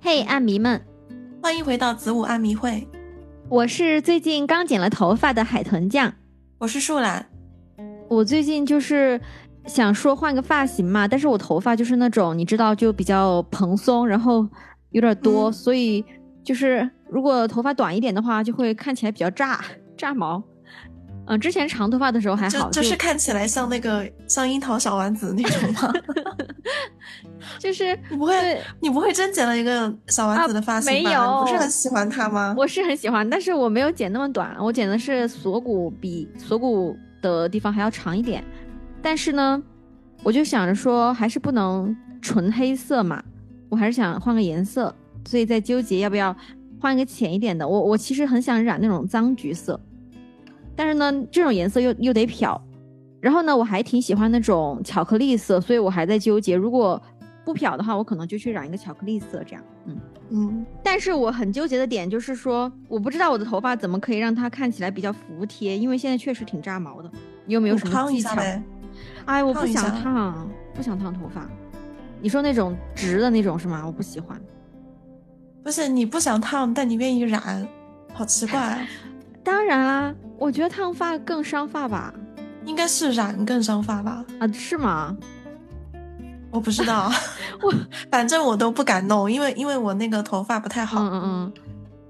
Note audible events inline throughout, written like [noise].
嘿，阿迷们，欢迎回到子午安迷会，我是最近刚剪了头发的海豚酱。我是树懒。我最近就是想说换个发型嘛，但是我头发就是那种你知道就比较蓬松，然后有点多，嗯所以就是如果头发短一点的话，就会看起来比较炸炸毛。嗯、之前长头发的时候还好，就就是看起来像那个 [laughs] 像樱桃小丸子那种吗？[laughs] 就是 [laughs] 你不会你不会真剪了一个小丸子的发型吧？啊没有你不是很喜欢它吗？我是很喜欢，但是我没有剪那么短，我剪的是锁骨比锁骨的地方还要长一点。但是呢，我就想着说，还是不能纯黑色嘛，我还是想换个颜色，所以在纠结要不要换一个浅一点的。我我其实很想染那种脏橘色，但是呢，这种颜色又又得漂。然后呢，我还挺喜欢那种巧克力色，所以我还在纠结，如果不漂的话，我可能就去染一个巧克力色，这样，嗯。嗯，但是我很纠结的点就是说，我不知道我的头发怎么可以让它看起来比较服帖，因为现在确实挺炸毛的。你有没有什么技巧？哎，我不想烫烫，不想烫头发。你说那种直的那种是吗？我不喜欢。不是你不想烫，但你愿意染，好奇怪啊。[laughs] 当然啦，我觉得烫发更伤发吧？应该是染更伤发吧？啊，是吗？我不知道，[laughs] 我 [laughs] 反正我都不敢弄，因为因为我那个头发不太好，嗯嗯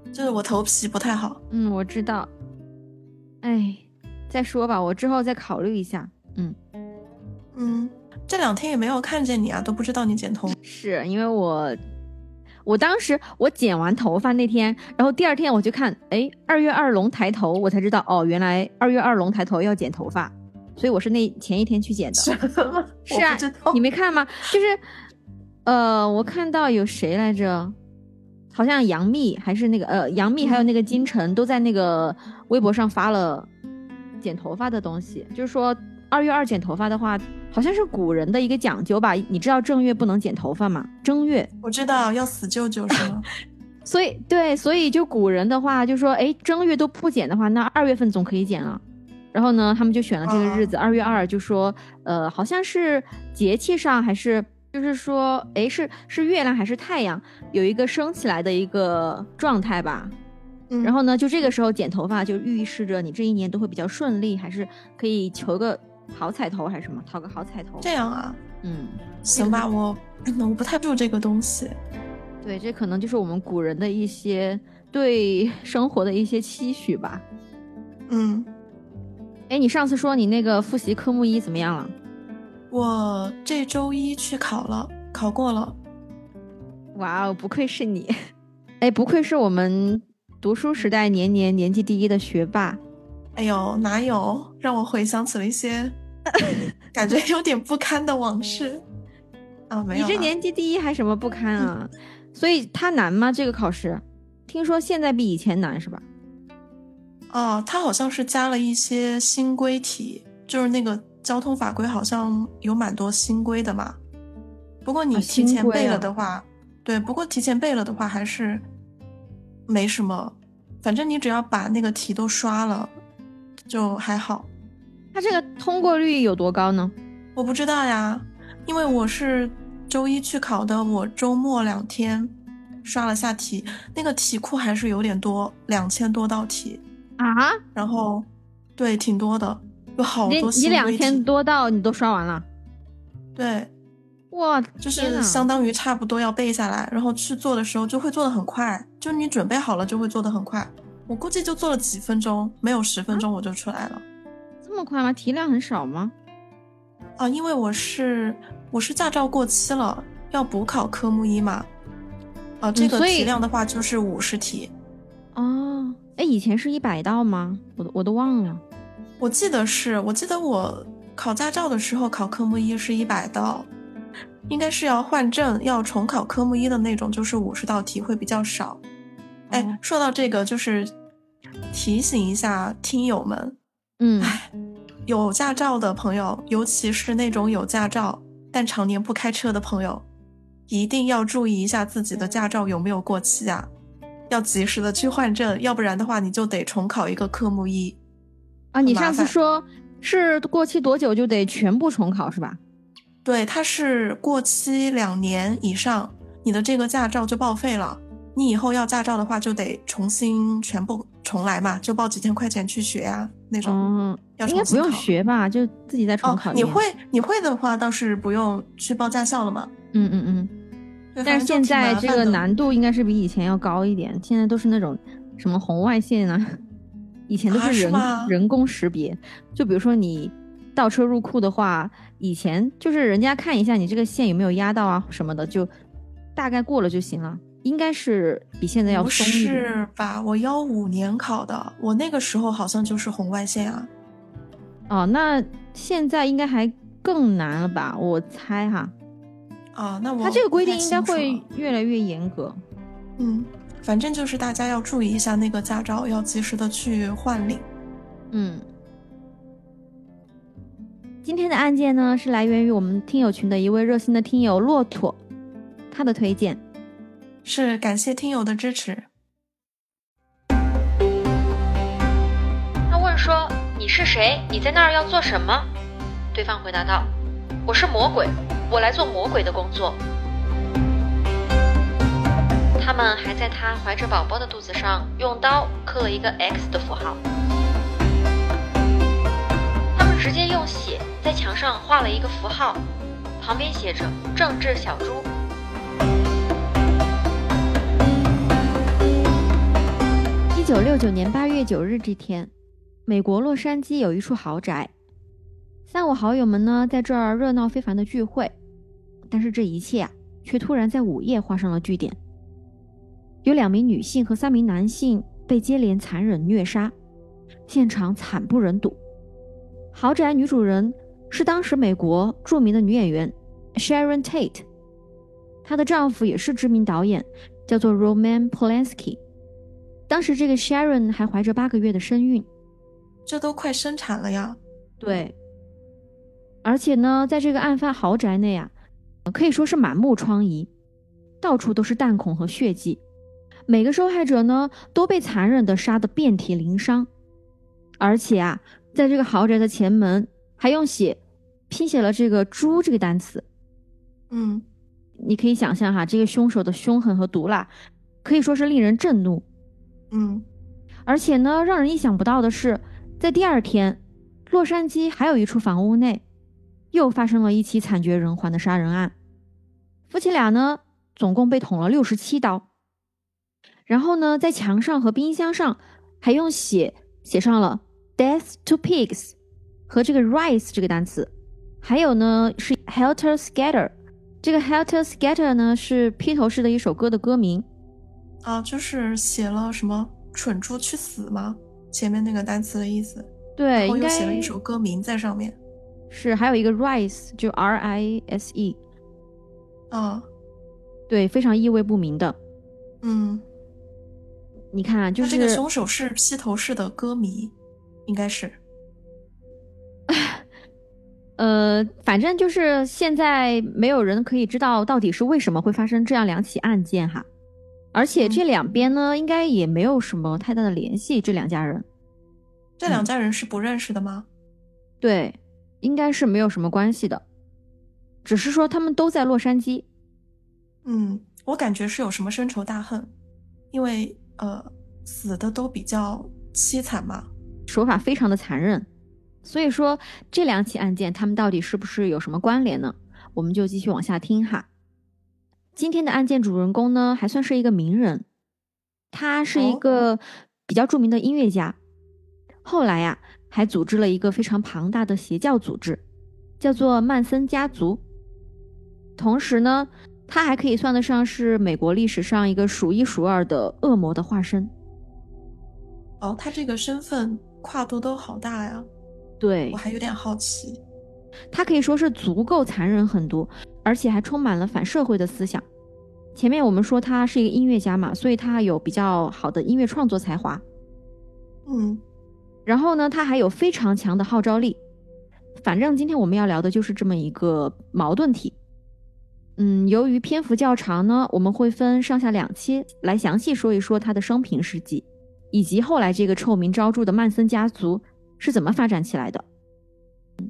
嗯就是我头皮不太好。嗯，我知道。哎，再说吧，我之后再考虑一下。嗯，嗯，这两天也没有看见你啊，都不知道你剪头。是因为我，我当时我剪完头发那天，然后第二天我就看，哎，二月二龙抬头，我才知道哦，原来二月二龙抬头要剪头发，所以我是那前一天去剪的。是啊你没看吗？就是，呃，我看到有谁来着？好像杨幂还是那个呃杨幂还有那个金晨都在那个微博上发了剪头发的东西，就是说二月二剪头发的话，好像是古人的一个讲究吧？你知道正月不能剪头发吗？正月，我知道要死舅舅是吗？[laughs] 所以对，所以就古人的话就说，哎，正月都不剪的话，那二月份总可以剪了。然后呢，他们就选了这个日子，二、月二，就说，呃，好像是节气上还是就是说，哎，是是月亮还是太阳有一个升起来的一个状态吧？嗯然后呢，就这个时候剪头发，就预示着你这一年都会比较顺利，还是可以求个好彩头，还是什么，讨个好彩头。这样啊，嗯，行吧，我我不太注这个东西。对，这可能就是我们古人的一些对生活的一些期许吧。嗯，哎，你上次说你那个复习科目一怎么样了？我这周一去考了，考过了。哇哦，不愧是你！[laughs] 哎，不愧是我们读书时代年年年级第一的学霸。哎呦，哪有？让我回想起了一些 [laughs] 感觉有点不堪的往事。啊，没有你这年级第一还什么不堪啊？所以它难吗？这个考试？听说现在比以前难是吧？哦，它好像是加了一些新规题，就是那个交通法规好像有蛮多新规的嘛。不过你啊提前背了的话，对，不过提前背了的话还是没什么，反正你只要把那个题都刷了，就还好。它这个通过率有多高呢？我不知道呀，因为我是周一去考的，我周末两天刷了下题，那个题库还是有点多，两千多道题，啊，然后对，挺多的，有好你你多新规两千，多道你都刷完了？对，哇，就是相当于差不多要背下来，然后去做的时候就会做的很快，就你准备好了就会做的很快。我估计就做了几分钟，没有十分钟我就出来了。这么快吗？题量很少吗？啊，因为我是我是驾照过期了，要补考科目一嘛。啊，这个题量的话就是五十题，哦，哎，以前是一百道吗？我都我都忘了。我记得是，我记得我考驾照的时候考科目一是一百道，应该是要换证要重考科目一的那种，就是五十道题会比较少。哎、哦说到这个，就是提醒一下听友们，嗯，有驾照的朋友，尤其是那种有驾照但常年不开车的朋友，一定要注意一下自己的驾照有没有过期啊，要及时的去换证，要不然的话你就得重考一个科目一。啊，你上次说是过期多久就得全部重考是吧？对，它是过期两年以上，你的这个驾照就报废了。你以后要驾照的话，就得重新全部重来嘛，就报几千块钱去学呀，那种。嗯，要应该不用学吧？就自己再重哦考。你会你会的话，倒是不用去报驾校了嘛。嗯嗯嗯。但是现在这个，难度应该是比以前要高一点，现在都是那种什么红外线啊，以前都啊是人、是人工识别。就比如说你倒车入库的话，以前就是人家看一下你这个线有没有压到啊什么的，就大概过了就行了。应该是比现在要松一点。是吧？我幺五年考的，我那个时候好像就是红外线啊。哦，那现在应该还更难了吧？我猜哈，啊，那我他这个规定应该会越来越严格。嗯，反正就是大家要注意一下那个驾照，要及时的去换领。嗯，今天的案件呢，是来源于我们听友群的一位热心的听友骆驼，他的推荐。是感谢听友的支持。他问说：“你是谁？你在那儿要做什么？”对方回答道：“我是魔鬼，我来做魔鬼的工作。”他们还在他怀着宝宝的肚子上用刀刻了一个 X 的符号。他们直接用血在墙上画了一个符号，旁边写着“政治小猪”。一九六九年八月九日这天，美国洛杉矶有一处豪宅，三五好友们呢在这儿热闹非凡的聚会，但是这一切啊，却突然在午夜画上了句点。有两名女性和三名男性被接连残忍虐杀，现场惨不忍睹。豪宅女主人是当时美国著名的女演员 Sharon Tate，她的丈夫也是知名导演，叫做 Roman Polanski。当时这个 Sharon 还怀着八个月的身孕，这都快生产了呀！对，而且呢，在这个案发豪宅内啊，可以说是满目疮痍，到处都是弹孔和血迹，每个受害者呢都被残忍的杀得遍体鳞伤，而且啊，在这个豪宅的前门还用血拼写了这个“猪”这个单词。嗯，你可以想象哈，这个凶手的凶狠和毒辣，可以说是令人震怒。嗯，而且呢，让人意想不到的是，在第二天，洛杉矶还有一处房屋内，又发生了一起惨绝人寰的杀人案。夫妻俩呢，总共被捅了六十七刀。然后呢，在墙上和冰箱上还用血写上了 “death to pigs” 和这个 “rice” 这个单词。还有呢，是 “helter skelter”。这个 “helter skelter” 呢，是披头士的一首歌的歌名。啊，就是写了什么“蠢猪去死”吗？前面那个单词的意思。对，然后又应该写了一首歌名在上面。是，还有一个 rise，就 R I S E，啊，对，非常意味不明的。嗯，你看啊，就是这个凶手是披头士的歌迷，应该是。[laughs] 呃，反正就是现在没有人可以知道到底是为什么会发生这样两起案件哈，而且这嗯两边呢，应该也没有什么太大的联系，这两家人，这两家人是不认识的吗？对，应该是没有什么关系的，只是说他们都在洛杉矶，嗯，我感觉是有什么深仇大恨，因为呃，死的都比较凄惨嘛。手法非常的残忍，所以说这两起案件他们到底是不是有什么关联呢？我们就继续往下听哈。今天的案件主人公呢，还算是一个名人，他是一哦个比较著名的音乐家，后来呀、还组织了一个非常庞大的邪教组织，叫做曼森家族。同时呢，他还可以算得上是美国历史上一个数一数二的恶魔的化身。哦，他这个身份跨度都好大呀，对我，还有点好奇。他可以说是足够残忍狠毒，而且还充满了反社会的思想。前面我们说他是一个音乐家嘛，所以他有比较好的音乐创作才华。嗯，然后呢，他还有非常强的号召力。反正今天我们要聊的就是这么一个矛盾体。嗯，由于篇幅较长呢，我们会分上下两期来详细说一说他的生平事迹，以及后来这个臭名昭著的曼森家族是怎么发展起来的。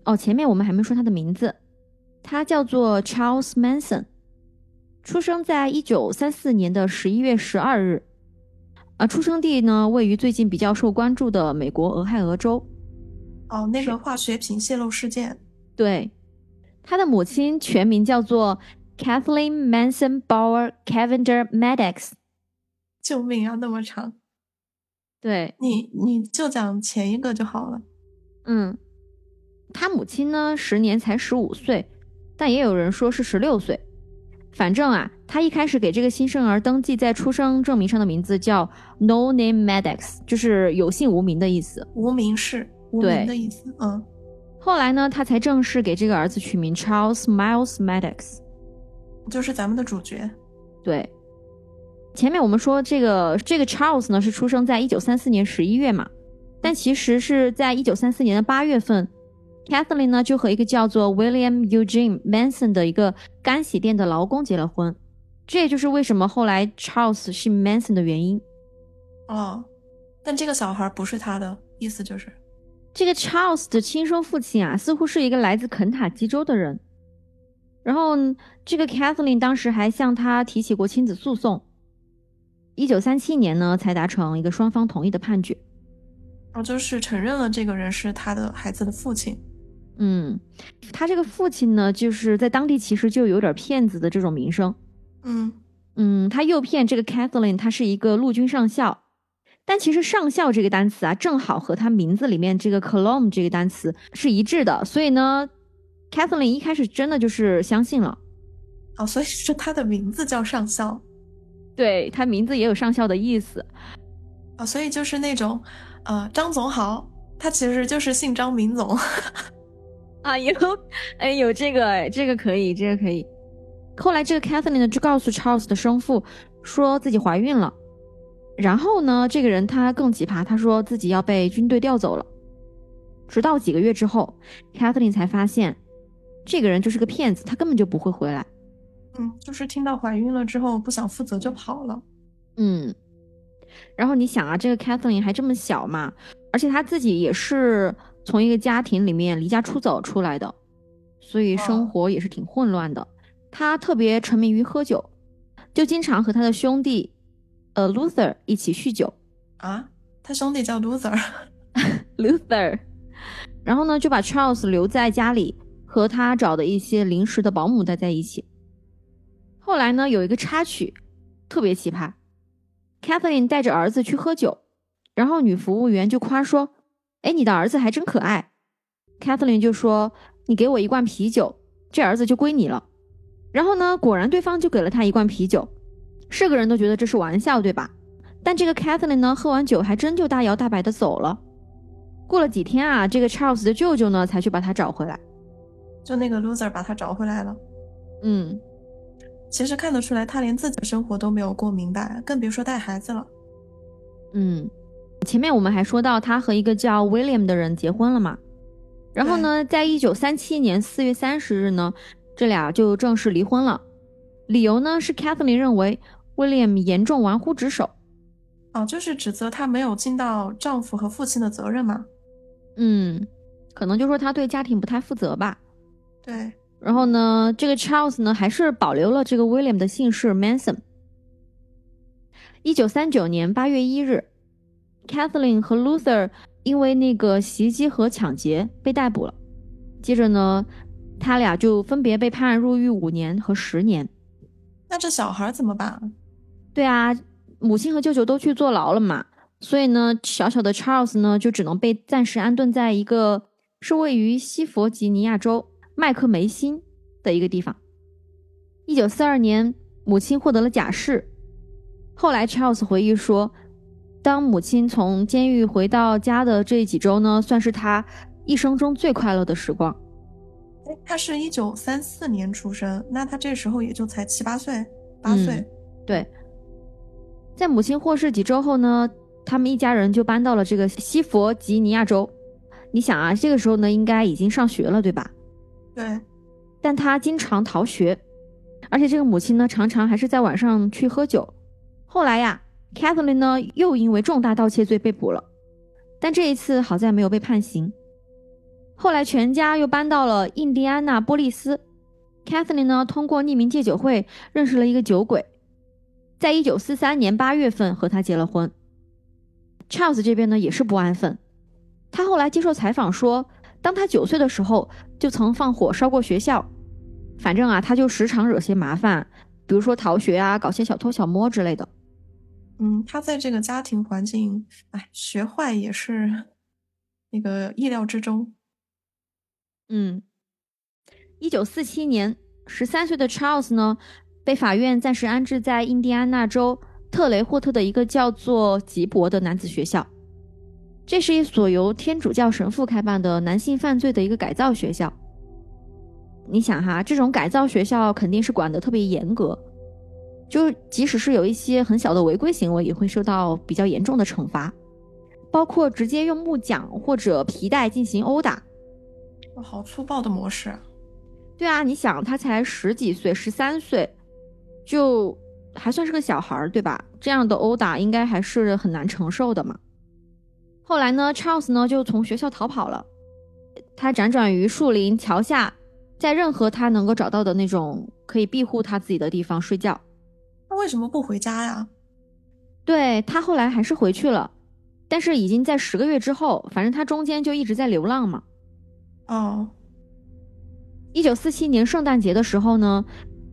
哦，前面我们还没说他的名字，他叫做 Charles Manson。出生在一九三四年的十一月十二日，啊，出生地呢位于最近比较受关注的美国俄亥俄州。哦，那个化学品泄漏事件。对，他的母亲全名叫做 Kathleen Manson Bauer Cavender Maddox。救命啊，那么长。对你，你就讲前一个就好了。嗯，他母亲呢，时年才十五岁，但也有人说是十六岁。反正啊，他一开始给这个新生儿登记在出生证明上的名字叫 No Name Maddox，就是有姓无名的意思，无名氏，无名的意思。嗯。后来呢，他才正式给这个儿子取名 Charles Miles Maddox，就是咱们的主角。对，前面我们说这个这个 Charles 呢是出生在一九三四年十一月嘛，但其实是在一九三四年的八月份，Kathleen 呢就和一个叫做 William Eugene Manson 的一个干洗店的劳工结了婚，这也就是为什么后来 Charles 是 Manson 的原因。哦，但这个小孩不是他的意思就是。这个 Charles 的亲生父亲啊，似乎是一个来自肯塔基州的人。然后，这个 Kathleen 当时还向他提起过亲子诉讼。一九三七年呢，才达成一个双方同意的判决。哦，就是承认了这个人是他的孩子的父亲。嗯，他这个父亲呢，就是在当地其实就有点骗子的这种名声。嗯嗯，他诱骗这个 Kathleen，他是一个陆军上校。但其实“上校”这个单词啊，正好和他名字里面这个 “Colom” 这个单词是一致的，所以呢，Kathleen 一开始真的就是相信了。哦，所以是他的名字叫上校，[laughs] 对他名字也有上校的意思。啊，所以就是那种，呃，张总好，他其实就是姓张名总。[laughs] [laughs] 啊，有，哎，有这个，这个可以，这个可以。后来这个 Catherine 呢，就告诉 Charles 的生父，说自己怀孕了。然后呢，这个人他更奇葩，他说自己要被军队调走了。直到几个月之后，Kathleen 才发现，这个人就是个骗子，他根本就不会回来。嗯，就是听到怀孕了之后不想负责就跑了。嗯，然后你想啊，这个 Kathleen 还这么小嘛，而且他自己也是从一个家庭里面离家出走出来的，所以生活也是挺混乱的。他特别沉迷于喝酒，就经常和他的兄弟。呃，Luther 一起酗酒啊，他兄弟叫 Luther，Luther，[laughs] 然后呢就把 Charles 留在家里，和他找的一些临时的保姆待在一起。后来呢有一个插曲，特别奇葩，Kathleen 带着儿子去喝酒，然后女服务员就夸说：“哎，你的儿子还真可爱。”Catherine 就说：“你给我一罐啤酒，这儿子就归你了。”然后呢，果然对方就给了他一罐啤酒。是个人都觉得这是玩笑，对吧？但这个 Catherine 呢，喝完酒还真就大摇大摆的走了。过了几天啊，这个 Charles 的舅舅呢，才去把他找回来。就那个 loser 把他找回来了。嗯，其实看得出来，他连自己的生活都没有过明白，更别说带孩子了。嗯，前面我们还说到他和一个叫 William 的人结婚了嘛。然后呢，在一九三七年四月三十日呢，这俩就正式离婚了。理由呢是 Kathleen 认为 William 严重玩忽职守，哦，就是指责她没有尽到丈夫和父亲的责任嘛。嗯，可能就说他对家庭不太负责吧。对。然后呢，这个 Charles 呢还是保留了这个 William 的姓氏 Manson。一九三九年八月一日，Kathleen 和 Luther 因为那个袭击和抢劫被逮捕了。接着呢，他俩就分别被判入狱五年和十年。那这小孩怎么办？对啊，母亲和舅舅都去坐牢了嘛，所以呢，小小的 Charles 呢就只能被暂时安顿在一个是位于西弗吉尼亚州麦克梅辛的一个地方。一九四二年，母亲获得了假释。后来 Charles 回忆说，当母亲从监狱回到家的这几周呢，算是他一生中最快乐的时光。他是一九三四年出生，那他这时候也就才七八岁，八岁。对，在母亲获释几周后呢，他们一家人就搬到了这个西弗吉尼亚州。你想啊，这个时候呢，应该已经上学了，对吧？对。但他经常逃学，而且这个母亲呢，常常还是在晚上去喝酒。后来呀，Kathleen 呢，又因为重大盗窃罪被捕了，但这一次好在没有被判刑。后来全家又搬到了印第安纳波利斯 Kathleen 呢通过匿名戒酒会认识了一个酒鬼，在一九四三年八月份和他结了婚。Charles 这边呢也是不安分，他后来接受采访说，当他九岁的时候就曾放火烧过学校，反正啊他就时常惹些麻烦，比如说逃学啊，搞些小偷小摸之类的。嗯，他在这个家庭环境，哎，学坏也是那个意料之中。嗯，一九四七年，十三岁的 Charles 呢，被法院暂时安置在印第安纳州特雷霍特的一个叫做吉伯的男子学校。这是一所由天主教神父开办的男性犯罪的一个改造学校。你想哈，这种改造学校肯定是管得特别严格。就即使是有一些很小的违规行为，也会受到比较严重的惩罚，包括直接用木桨或者皮带进行殴打。哇，好粗暴的模式！对啊，你想他才十几岁，十三岁，就还算是个小孩儿，对吧？这样的殴打应该还是很难承受的嘛。后来呢，Charles 呢就从学校逃跑了，他辗转于树林、桥下，在任何他能够找到的那种可以庇护他自己的地方睡觉。他为什么不回家呀？对他后来还是回去了，但是已经在十个月之后，反正他中间就一直在流浪嘛。哦，一九四七年圣诞节的时候呢，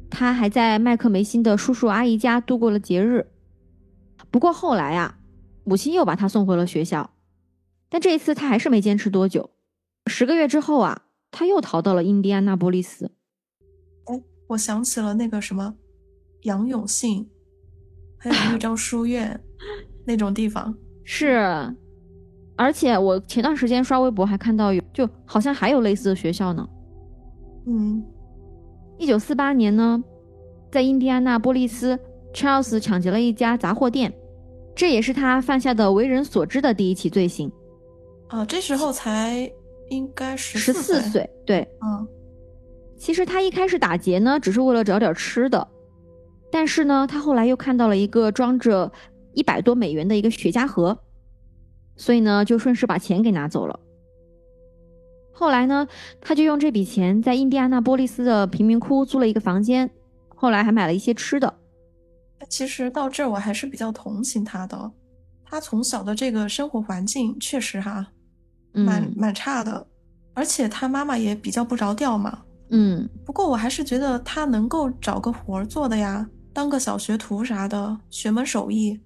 他还在麦克梅辛的叔叔阿姨家度过了节日。不过后来啊，母亲又把他送回了学校，但这一次他还是没坚持多久。十个月之后啊，他又逃到了印第安纳波利斯。哎，我想起了那个什么。杨永信，还有豫章书院那种地方 [laughs] 是，而且我前段时间刷微博还看到有，就好像还有类似的学校呢。嗯，一九四八年呢，在印第安纳波利斯，Charles 抢劫了一家杂货店，这也是他犯下的为人所知的第一起罪行。啊，这时候才应该十十四岁，对，嗯，其实他一开始打劫呢，只是为了找点吃的。但是呢，他后来又看到了一个装着一百多美元的一个雪茄盒，所以呢，就顺势把钱给拿走了。后来呢，他就用这笔钱在印第安纳波利斯的贫民窟租了一个房间，后来还买了一些吃的。其实到这儿我还是比较同情他的，他从小的这个生活环境确实哈，蛮蛮差的，而且他妈妈也比较不着调嘛。嗯，不过我还是觉得他能够找个活儿做的呀。当个小学徒啥的，学门手艺。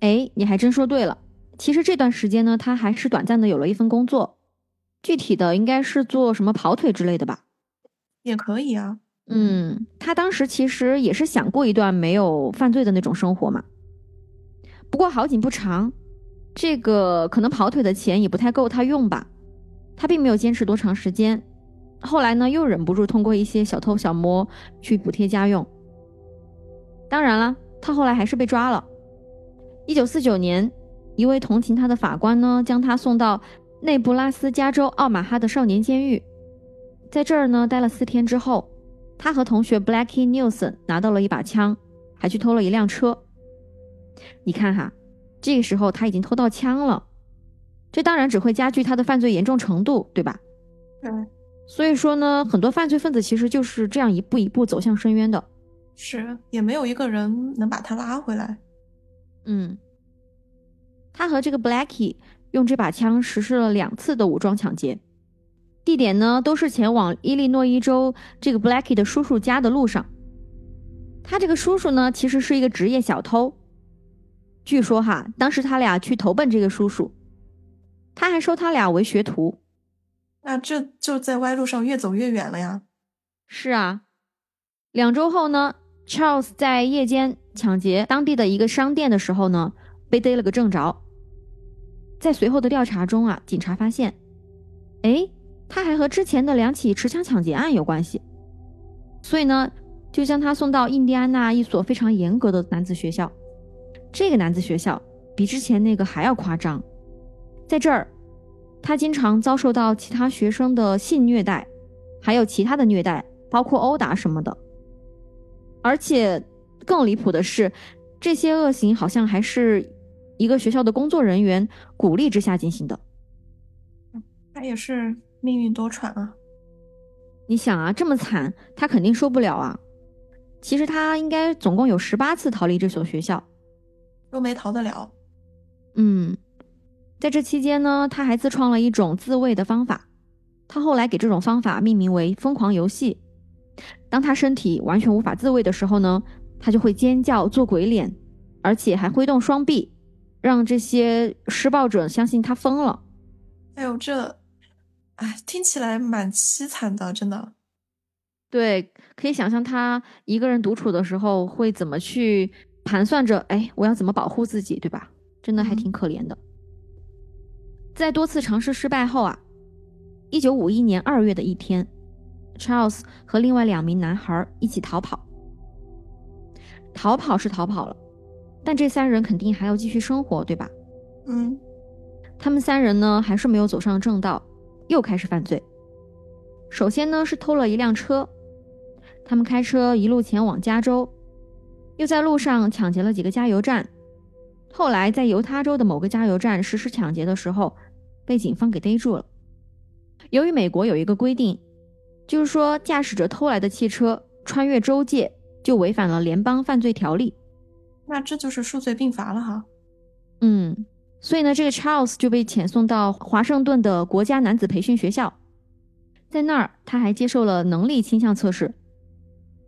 哎，你还真说对了。其实这段时间呢，他还是短暂的有了一份工作，具体的应该是做什么跑腿之类的吧。也可以啊。嗯，他当时其实也是想过一段没有犯罪的那种生活嘛。不过好景不长，这个可能跑腿的钱也不太够他用吧。他并没有坚持多长时间，后来呢，又忍不住通过一些小偷小摸去补贴家用。当然了，他后来还是被抓了。一九四九年，一位同情他的法官呢，将他送到内布拉斯加州奥马哈的少年监狱，在这儿呢待了四天之后，他和同学 Blackie Nelson 拿到了一把枪，还去偷了一辆车。你看哈，这个时候他已经偷到枪了，这当然只会加剧他的犯罪严重程度，对吧？嗯。所以说呢，很多犯罪分子其实就是这样一步一步走向深渊的。是，也没有一个人能把他拉回来。嗯，他和这个 Blackie 用这把枪实施了两次的武装抢劫，地点呢都是前往伊利诺伊州这个 Blackie 的叔叔家的路上。他这个叔叔呢，其实是一个职业小偷。据说哈，当时他俩去投奔这个叔叔，他还收他俩为学徒。那这就在歪路上越走越远了呀。是啊，两周后呢。Charles 在夜间抢劫当地的一个商店的时候呢，被逮了个正着。在随后的调查中啊，警察发现，哎，他还和之前的两起持枪抢劫案有关系，所以呢，就将他送到印第安纳一所非常严格的男子学校。这个男子学校比之前那个还要夸张，在这儿，他经常遭受到其他学生的性虐待，还有其他的虐待，包括殴打什么的。而且更离谱的是，这些恶行好像还是一个学校的工作人员鼓励之下进行的。他也是命运多舛啊！你想啊，这么惨，他肯定受不了啊。其实他应该总共有十八次逃离这所学校，都没逃得了。嗯，在这期间呢，他还自创了一种自卫的方法。他后来给这种方法命名为“疯狂游戏”。当他身体完全无法自卫的时候呢，他就会尖叫、做鬼脸，而且还挥动双臂，让这些施暴者相信他疯了。哎呦，这，哎，听起来蛮凄惨的，真的。对，可以想象他一个人独处的时候会怎么去盘算着，哎，我要怎么保护自己，对吧？真的还挺可怜的。在多次尝试失败后啊，一九五一年二月的一天，Charles 和另外两名男孩一起逃跑。逃跑是逃跑了，但这三人肯定还要继续生活，对吧？嗯，他们三人呢，还是没有走上正道，又开始犯罪。首先呢，是偷了一辆车。他们开车一路前往加州，又在路上抢劫了几个加油站。后来在犹他州的某个加油站实施抢劫的时候，被警方给逮住了。由于美国有一个规定，就是说驾驶着偷来的汽车穿越州界就违反了联邦犯罪条例，那这就是数罪并罚了哈。嗯，所以呢，这个 Charles 就被遣送到华盛顿的国家男子培训学校，在那儿他还接受了能力倾向测试。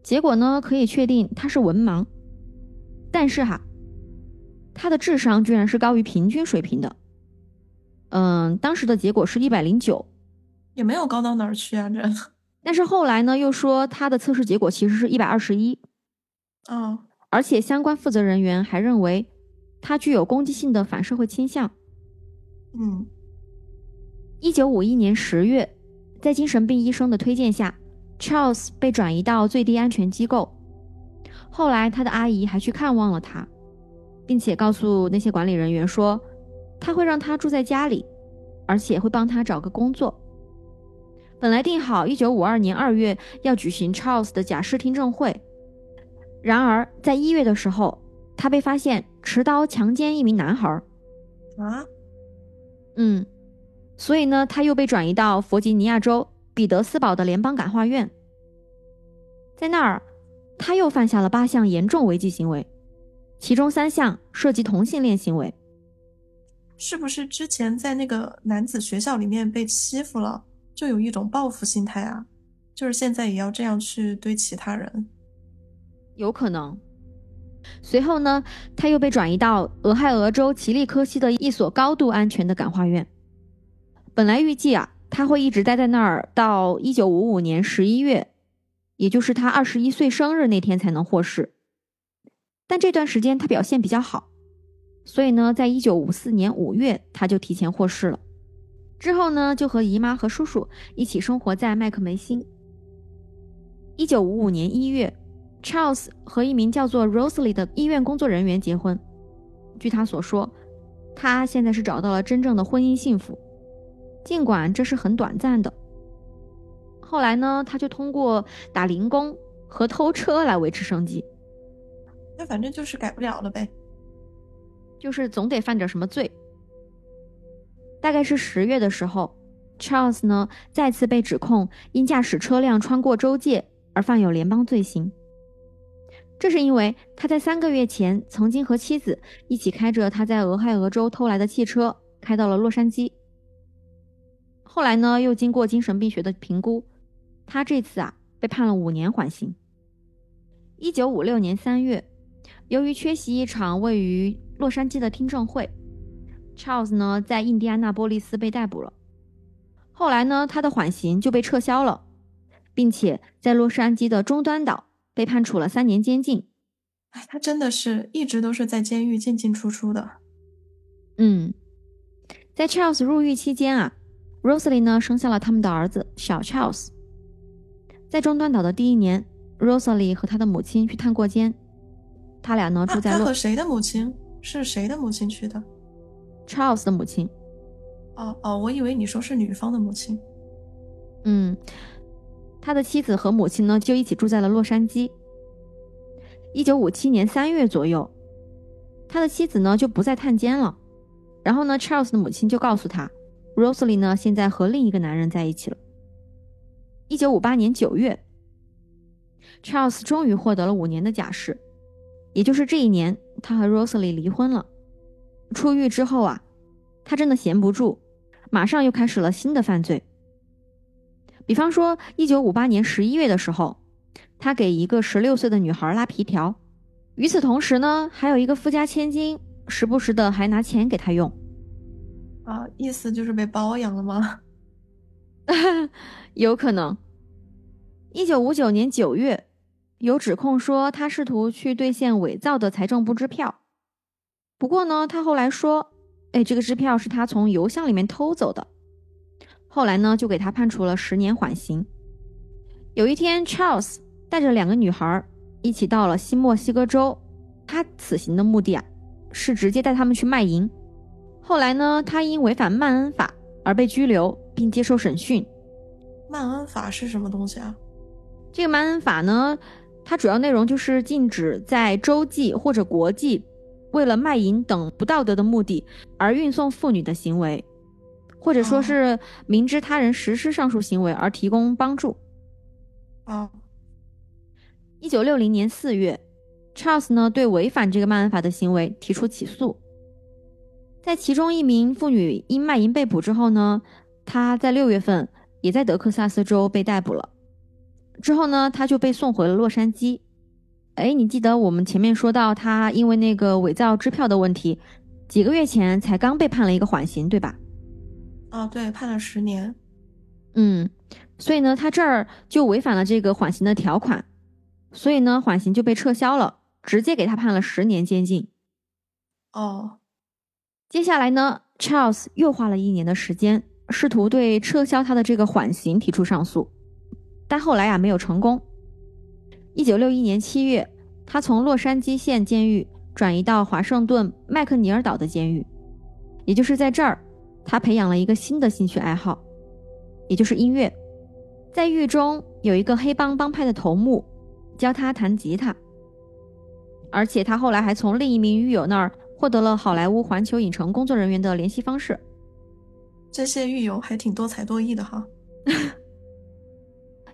结果呢，可以确定他是文盲，但是哈，他的智商居然是高于平均水平的。嗯，当时的结果是一百零九，也没有高到哪儿去啊，这。但是后来呢，又说他的测试结果其实是一百二十一。哦，而且相关负责人员还认为他具有攻击性的反社会倾向。嗯，一九五一年十月，在精神病医生的推荐下。Charles 被转移到最低安全机构，后来他的阿姨还去看望了他，并且告诉那些管理人员说，他会让他住在家里，而且会帮他找个工作。本来定好一九五二年二月要举行 Charles 的假释听证会，然而在一月的时候，他被发现持刀强奸一名男孩。啊，嗯，所以呢，他又被转移到弗吉尼亚州。彼得斯堡的联邦感化院，在那儿，他又犯下了八项严重违纪行为，其中三项涉及同性恋行为。是不是之前在那个男子学校里面被欺负了，就有一种报复心态啊？就是现在也要这样去对其他人？有可能。随后呢，他又被转移到俄亥俄州奇利科西的一所高度安全的感化院。本来预计啊。他会一直待在那儿到一九五五年十一月，也就是他二十一岁生日那天才能获释。但这段时间他表现比较好，所以呢，在一九五四年五月他就提前获释了。之后呢，就和姨妈和叔叔一起生活在麦克梅辛。一九五五年一月，Charles 和一名叫做 Rosalie 的医院工作人员结婚。据他所说，他现在是找到了真正的婚姻幸福。尽管这是很短暂的，后来呢，他就通过打零工和偷车来维持生计。那反正就是改不了了呗，就是总得犯点什么罪。大概是十月的时候，Charles 呢再次被指控因驾驶车辆穿过州界而犯有联邦罪行。这是因为他在三个月前曾经和妻子一起开着他在俄亥俄州偷来的汽车开到了洛杉矶。后来呢，又经过精神病学的评估，他这次啊被判了五年缓刑。一九五六年三月，由于缺席一场位于洛杉矶的听证会，Charles 呢在印第安纳波利斯被逮捕了。后来呢，他的缓刑就被撤销了，并且在洛杉矶的中端岛被判处了三年监禁。哎，他真的是一直都是在监狱进进出出的。嗯，在 Charles 入狱期间啊。Rosely 呢，生下了他们的儿子小 Charles。在中端岛的第一年，Rosely 和他的母亲去探过监。他俩呢住在。他和谁的母亲？是谁的母亲去的？Charles 的母亲。哦哦，我以为你说是女方的母亲。嗯，他的妻子和母亲呢就一起住在了洛杉矶。一九五七年三月左右，他的妻子呢就不再探监了。然后呢，Charles 的母亲就告诉他。Rosely 呢，现在和另一个男人在一起了。一九五八年九月，Charles 终于获得了五年的假释，也就是这一年，他和 Rosalie 离婚了。出狱之后啊，他真的闲不住，马上又开始了新的犯罪。比方说，一九五八年十一月的时候，他给一个十六岁的女孩拉皮条，与此同时呢，还有一个富家千金，时不时的还拿钱给他用。啊，意思就是被包养了吗？[laughs] 有可能。一九五九年九月，有指控说他试图去兑现伪造的财政部支票。不过呢，他后来说，哎，这个支票是他从邮箱里面偷走的。后来呢，就给他判处了十年缓刑。有一天，Charles 带着两个女孩一起到了新墨西哥州。他此行的目的啊，是直接带他们去卖淫。后来呢，他因违反曼恩法而被拘留并接受审讯。曼恩法是什么东西啊？这个曼恩法呢，它主要内容就是禁止在州际或者国际。为了卖淫等不道德的目的而运送妇女的行为，或者说是明知他人实施上述行为而提供帮助。啊，一九六零年四月，Charles 呢对违反这个曼恩法的行为提出起诉。在其中一名妇女因卖淫被捕之后呢，她在六月份也在德克萨斯州被逮捕了。之后呢，她就被送回了洛杉矶。哎，你记得我们前面说到他因为那个伪造支票的问题，几个月前才刚被判了一个缓刑，对吧？哦，对，判了十年。嗯，所以呢，他这儿就违反了这个缓刑的条款，所以呢，缓刑就被撤销了，直接给他判了十年监禁。哦，接下来呢，Charles 又花了一年的时间，试图对撤销他的这个缓刑提出上诉，但后来啊没有成功。一九六一年七月，他从洛杉矶县监狱转移到华盛顿麦克尼尔岛的监狱，也就是在这儿，他培养了一个新的兴趣爱好，也就是音乐。在狱中有一个黑帮帮派的头目教他弹吉他，而且他后来还从另一名狱友那儿获得了好莱坞环球影城工作人员的联系方式。这些狱友还挺多才多艺的哈。[laughs]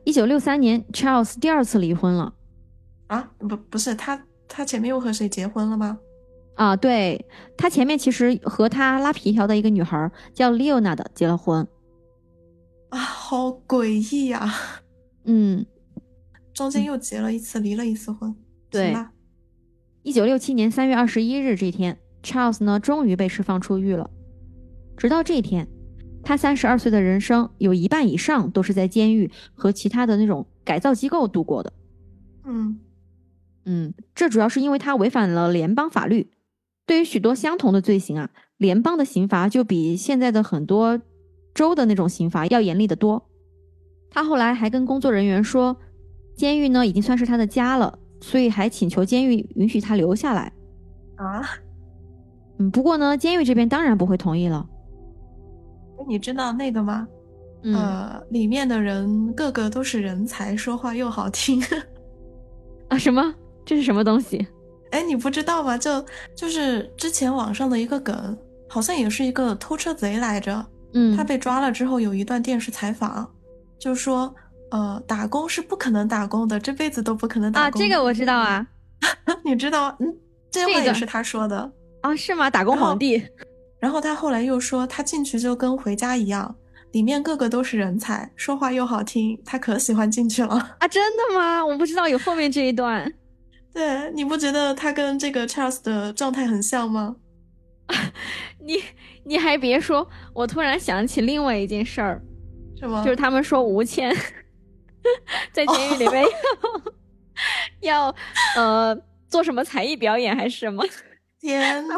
一九六三年，Charles 第二次离婚了。啊，不，不是他，他前面又和谁结婚了吗？啊，对他前面其实和他拉皮条的一个女孩叫 Leona 的结了婚。啊，好诡异呀！嗯，[laughs] 中间又结了一次，离了一次婚。对。一九六七年三月二十一日这天，Charles 呢终于被释放出狱了。直到这一天。他三十二岁的人生有一半以上都是在监狱和其他的那种改造机构度过的。嗯嗯，这主要是因为他违反了联邦法律。对于许多相同的罪行啊，联邦的刑罚就比现在的很多州的那种刑罚要严厉的多。他后来还跟工作人员说，监狱呢已经算是他的家了，所以还请求监狱允许他留下来。啊？嗯，不过呢，监狱这边当然不会同意了。你知道那个吗？呃，里面的人个个都是人才，说话又好听。啊，什么？这是什么东西？[laughs] 哎，你不知道吗？就就是之前网上的一个梗，好像也是一个偷车贼来着。嗯，他被抓了之后，有一段电视采访，就说，呃，打工是不可能打工的，这辈子都不可能打工。啊，这个我知道啊。[laughs] 你知道？嗯，这话也是他说的啊？是吗？打工皇帝。然后他后来又说，他进去就跟回家一样，里面个个都是人才，说话又好听，他可喜欢进去了啊！真的吗？我不知道有后面这一段。[laughs] 对，你不觉得他跟这个 Charles 的状态很像吗？[laughs] 你你还别说，我突然想起另外一件事儿，什么？就是他们说吴倩 [laughs] 在监狱里面要要呃做什么才艺表演还是什么？[laughs] 天呐，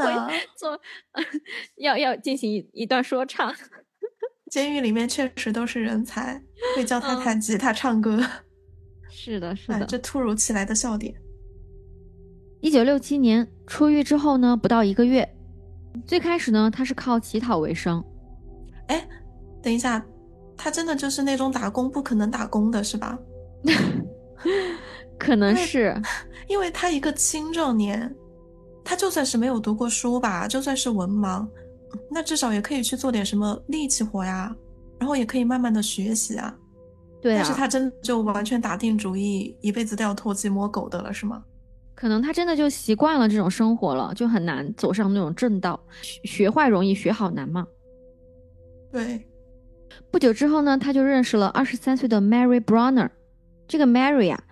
做 [laughs] 要要进行一一段说唱。监狱里面确实都是人才，会教他弹吉他、唱歌。是的，是的，这突如其来的笑点。一九六七年出狱之后呢，不到一个月，最开始呢，他是靠乞讨为生。哎，等一下，他真的就是那种打工不可能打工的是吧？[laughs] 可能是，因为他一个青壮年。他就算是没有读过书吧，就算是文盲，那至少也可以去做点什么力气活呀，然后也可以慢慢的学习啊。对啊，但是他真的就完全打定主意，一辈子都要偷鸡摸狗的了，是吗？可能他真的就习惯了这种生活了，就很难走上那种正道。学学坏容易，学好难嘛。对，不久之后呢，他就认识了二十三岁的 Mary Browner。这个 Mary 啊，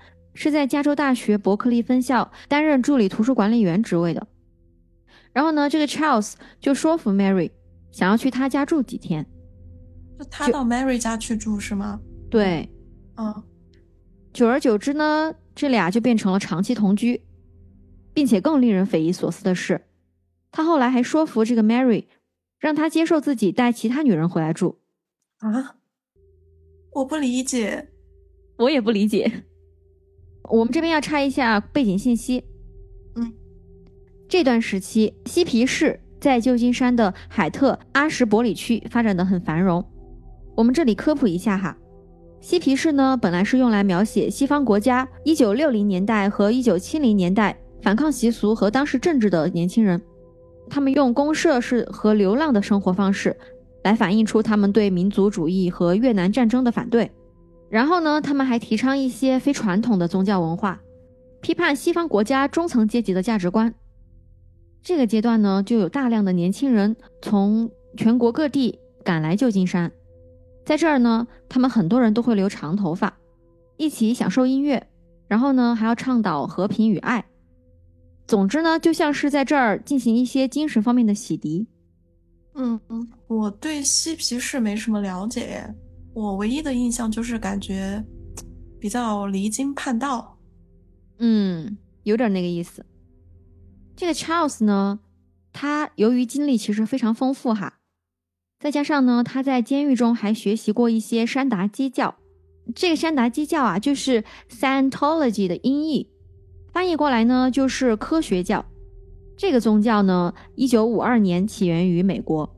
是在加州大学伯克利分校担任助理图书管理员职位的。然后呢，这个 Charles 就说服 Mary 想要去他家住几天。就他到 Mary 家去住是吗？对，嗯，久而久之呢，这俩就变成了长期同居，并且更令人匪夷所思的是，他后来还说服这个 Mary，让他接受自己带其他女人回来住。啊，我不理解。我也不理解。我们这边要插一下背景信息。嗯，这段时期，嬉皮士在旧金山的海特阿什伯里区发展的很繁荣。我们这里科普一下哈，嬉皮士呢本来是用来描写西方国家一九六零年代和一九七零年代反抗习俗和当时政治的年轻人，他们用公社式和流浪的生活方式来反映出他们对民族主义和越南战争的反对。然后呢，他们还提倡一些非传统的宗教文化，批判西方国家中层阶级的价值观。这个阶段呢，就有大量的年轻人从全国各地赶来旧金山，在这儿呢，他们很多人都会留长头发，一起享受音乐，然后呢，还要倡导和平与爱。总之呢，就像是在这儿进行一些精神方面的洗涤。嗯嗯，我对嬉皮士没什么了解。我唯一的印象就是感觉比较离经叛道，嗯，有点那个意思。这个 Charles 呢，他由于经历其实非常丰富哈，再加上呢，他在监狱中还学习过一些山达基教。这个山达基教啊，就是 Scientology 的音译，翻译过来呢就是科学教。这个宗教呢，一九五二年起源于美国，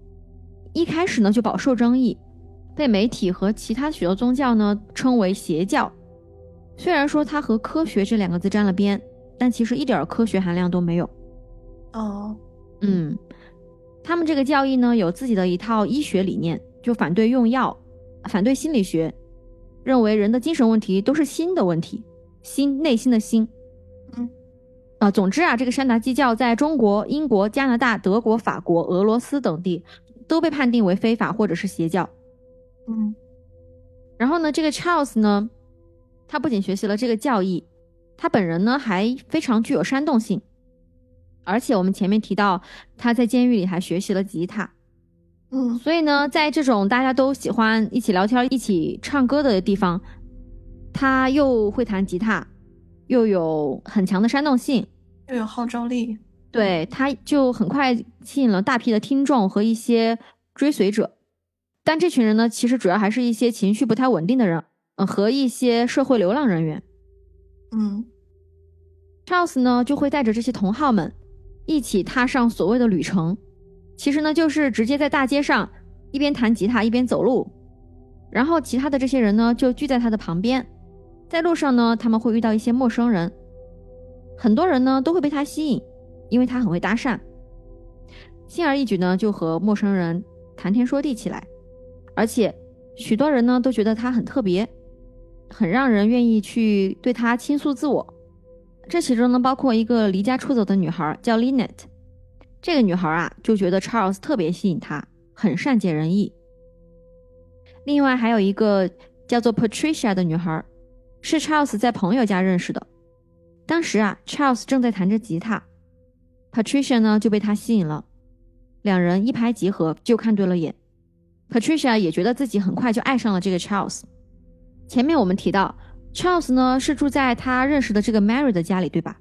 一开始呢就饱受争议。被媒体和其他许多宗教呢称为邪教，虽然说它和科学这两个字沾了边，但其实一点科学含量都没有。哦，嗯，他们这个教义呢有自己的一套医学理念，就反对用药，反对心理学，认为人的精神问题都是心的问题，心内心的心。嗯，啊，总之啊，这个山达基教在中国、英国、加拿大、德国、法国、俄罗斯等地都被判定为非法或者是邪教。嗯，然后呢，这个 Charles 呢，他不仅学习了这个教义，他本人呢还非常具有煽动性，而且我们前面提到他在监狱里还学习了吉他，嗯，所以呢，在这种大家都喜欢一起聊天、一起唱歌的地方，他又会弹吉他，又有很强的煽动性，又有号召力，对，他就很快吸引了大批的听众和一些追随者。但这群人呢，其实主要还是一些情绪不太稳定的人，嗯，和一些社会流浪人员。嗯，Charles 呢就会带着这些同好们一起踏上所谓的旅程，其实呢就是直接在大街上一边弹吉他一边走路，然后其他的这些人呢就聚在他的旁边，在路上呢他们会遇到一些陌生人，很多人呢都会被他吸引，因为他很会搭讪，轻而易举呢就和陌生人谈天说地起来。而且，许多人呢都觉得他很特别，很让人愿意去对他倾诉自我。这其中呢，包括一个离家出走的女孩叫 Lynette。这个女孩啊，就觉得 Charles 特别吸引她，很善解人意。另外还有一个叫做 Patricia 的女孩，是 Charles 在朋友家认识的。当时啊，Charles 正在弹着吉他，Patricia 呢就被他吸引了，两人一拍即合，就看对了眼。Patricia 也觉得自己很快就爱上了这个 Charles。前面我们提到，Charles 呢是住在他认识的这个 Mary 的家里，对吧？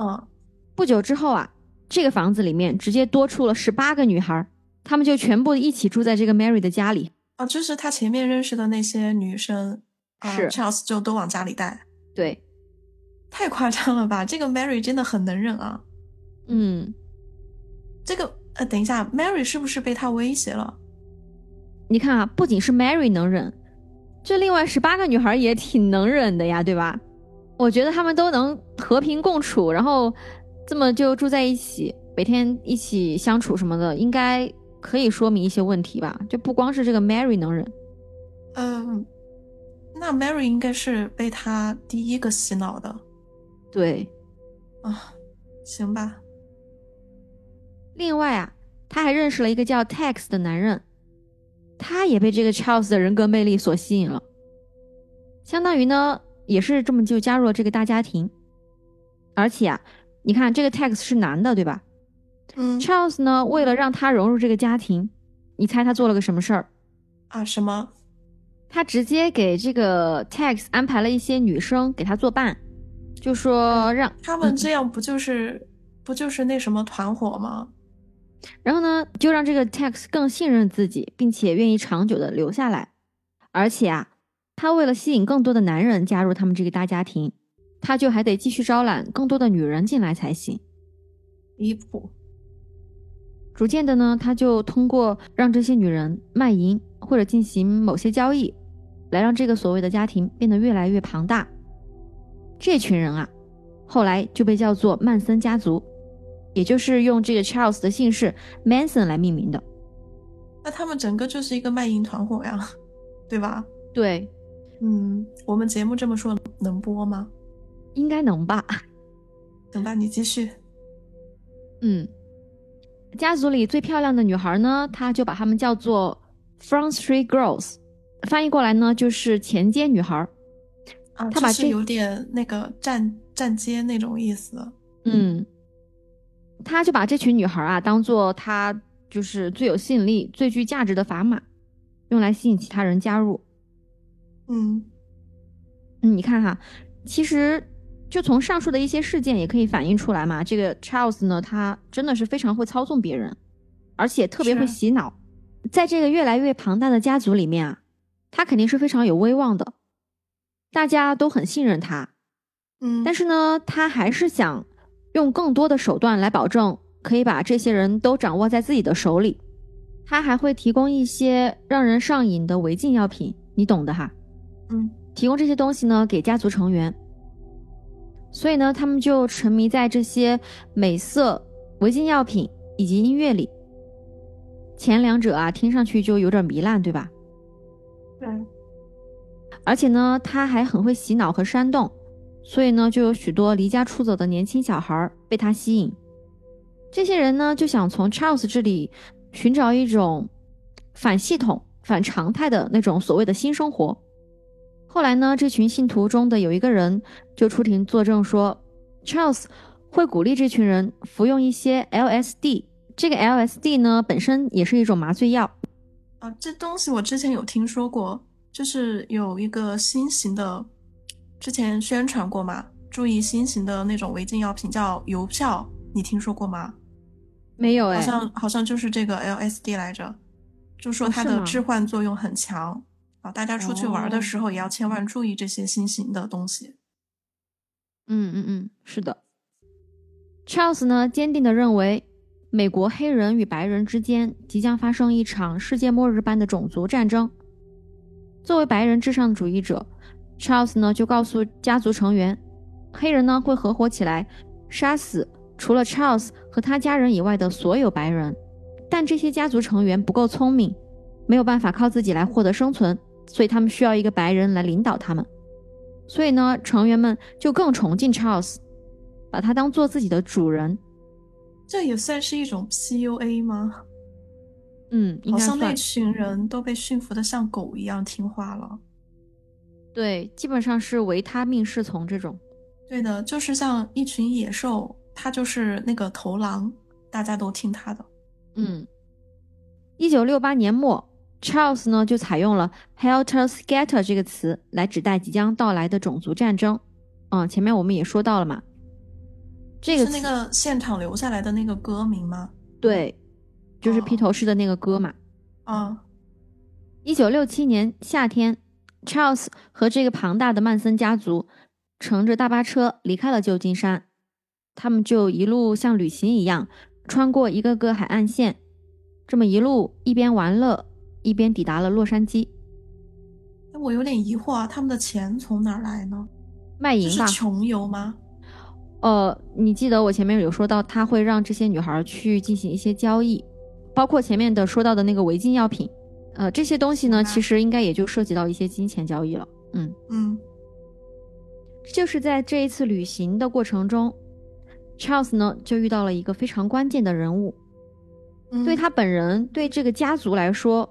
嗯。不久之后啊，这个房子里面直接多出了十八个女孩，她们就全部一起住在这个 Mary 的家里。啊，就是他前面认识的那些女生，是 Charles 就都往家里带。对，太夸张了吧？这个 Mary 真的很能忍啊。嗯，这个呃，等一下，Mary 是不是被他威胁了？你看啊，不仅是 Mary 能忍，这另外十八个女孩也挺能忍的呀，对吧？我觉得她们都能和平共处，然后这么就住在一起，每天一起相处什么的，应该可以说明一些问题吧？就不光是这个 Mary 能忍，嗯，那 Mary 应该是被他第一个洗脑的对，啊，行吧，另外啊，他还认识了一个叫 Tex 的男人，他也被这个 Charles 的人格魅力所吸引了，相当于呢，也是这么就加入了这个大家庭。而且啊，你看这个 Tex 是男的，对吧嗯？Charles 呢，为了让他融入这个家庭，你猜他做了个什么事儿？啊什么他直接给这个 Tex 安排了一些女生给他作伴，就说让他们这样不就是、不就是那什么团伙吗？然后呢，就让这个 Tex 更信任自己，并且愿意长久的留下来。而且啊，他为了吸引更多的男人加入他们这个大家庭，他就还得继续招揽更多的女人进来才行。离谱，逐渐的呢，他就通过让这些女人卖淫或者进行某些交易，来让这个所谓的家庭变得越来越庞大。这群人啊，后来就被叫做曼森家族，也就是用这个 Charles 的姓氏 Manson 来命名的。那他们整个就是一个卖淫团伙呀，对吧？对，嗯，我们节目这么说能播吗？应该能吧。[laughs] 行吧，你继续。嗯，家族里最漂亮的女孩呢，她就把她们叫做 Front Street Girls，翻译过来呢就是前街女孩。啊，他把这就是有点那个站站街那种意思。嗯，他就把这群女孩啊当做他就是最有吸引力、最具价值的砝码，用来吸引其他人加入。嗯嗯，你看哈，其实就从上述的一些事件也可以反映出来嘛。这个 Charles 呢，他真的是非常会操纵别人，而且特别会洗脑。在这个越来越庞大的家族里面啊，他肯定是非常有威望的，大家都很信任他。嗯，但是是呢，他还是想用更多的手段来保证可以把这些人都掌握在自己的手里。他还会提供一些让人上瘾的违禁药品，你懂的哈。嗯提供这些东西呢给家族成员，所以呢，他们就沉迷在这些美色、违禁药品以及音乐里。前两者啊，听上去就有点糜烂，对吧？对，而且呢，他还很会洗脑和煽动，所以呢，就有许多离家出走的年轻小孩被他吸引。这些人呢，就想从 Charles 这里寻找一种反系统、反常态的那种所谓的新生活。后来呢，这群信徒中的有一个人就出庭作证说，Charles 会鼓励这群人服用一些 LSD。这个 LSD 呢，本身也是一种麻醉药。啊，这东西我之前有听说过，就是有一个新型的，之前宣传过嘛，注意新型的那种违禁药品叫邮票，你听说过吗？没有哎好，像好像就是这个 LSD 来着，就说它的致幻作用很强啊，大家出去玩的时候也要千哦万注意这些新型的东西。嗯嗯嗯，是的。Charles 呢，坚定的认为，美国黑人与白人之间即将发生一场世界末日般的种族战争。作为白人至上主义者，Charles 呢就告诉家族成员，黑人呢会合伙起来杀死除了 Charles 和他家人以外的所有白人。但这些家族成员不够聪明，没有办法靠自己来获得生存，所以他们需要一个白人来领导他们。所以呢，成员们就更崇敬 Charles，把他当做自己的主人。这也算是一种 PUA 吗？嗯，应该好像那群人都被驯服的像狗一样听话了。对，基本上是唯他命是从这种。对的，就是像一群野兽，他就是那个头狼，大家都听他的。嗯，一九六八年末，Charles 呢就采用了 “helter skelter” 这个词来指代即将到来的种族战争。嗯，前面我们也说到了嘛，这个是那个现场留下来的那个歌名吗？对，就是哦披头士的那个歌嘛。啊，一九六七年夏天，Charles 和这个庞大的曼森家族乘着大巴车离开了旧金山，他们就一路像旅行一样，穿过一个个海岸线，这么一路一边玩乐，一边抵达了洛杉矶。哎我有点疑惑啊，他们的钱从哪儿来呢？卖淫吧，是穷游吗？呃，你记得我前面有说到，他会让这些女孩去进行一些交易，包括前面的说到的那个违禁药品，呃，这些东西呢，其实应该也就涉及到一些金钱交易了。嗯。嗯。就是在这一次旅行的过程中，Charles 呢就遇到了一个非常关键的人物，嗯，对他本人，对这个家族来说，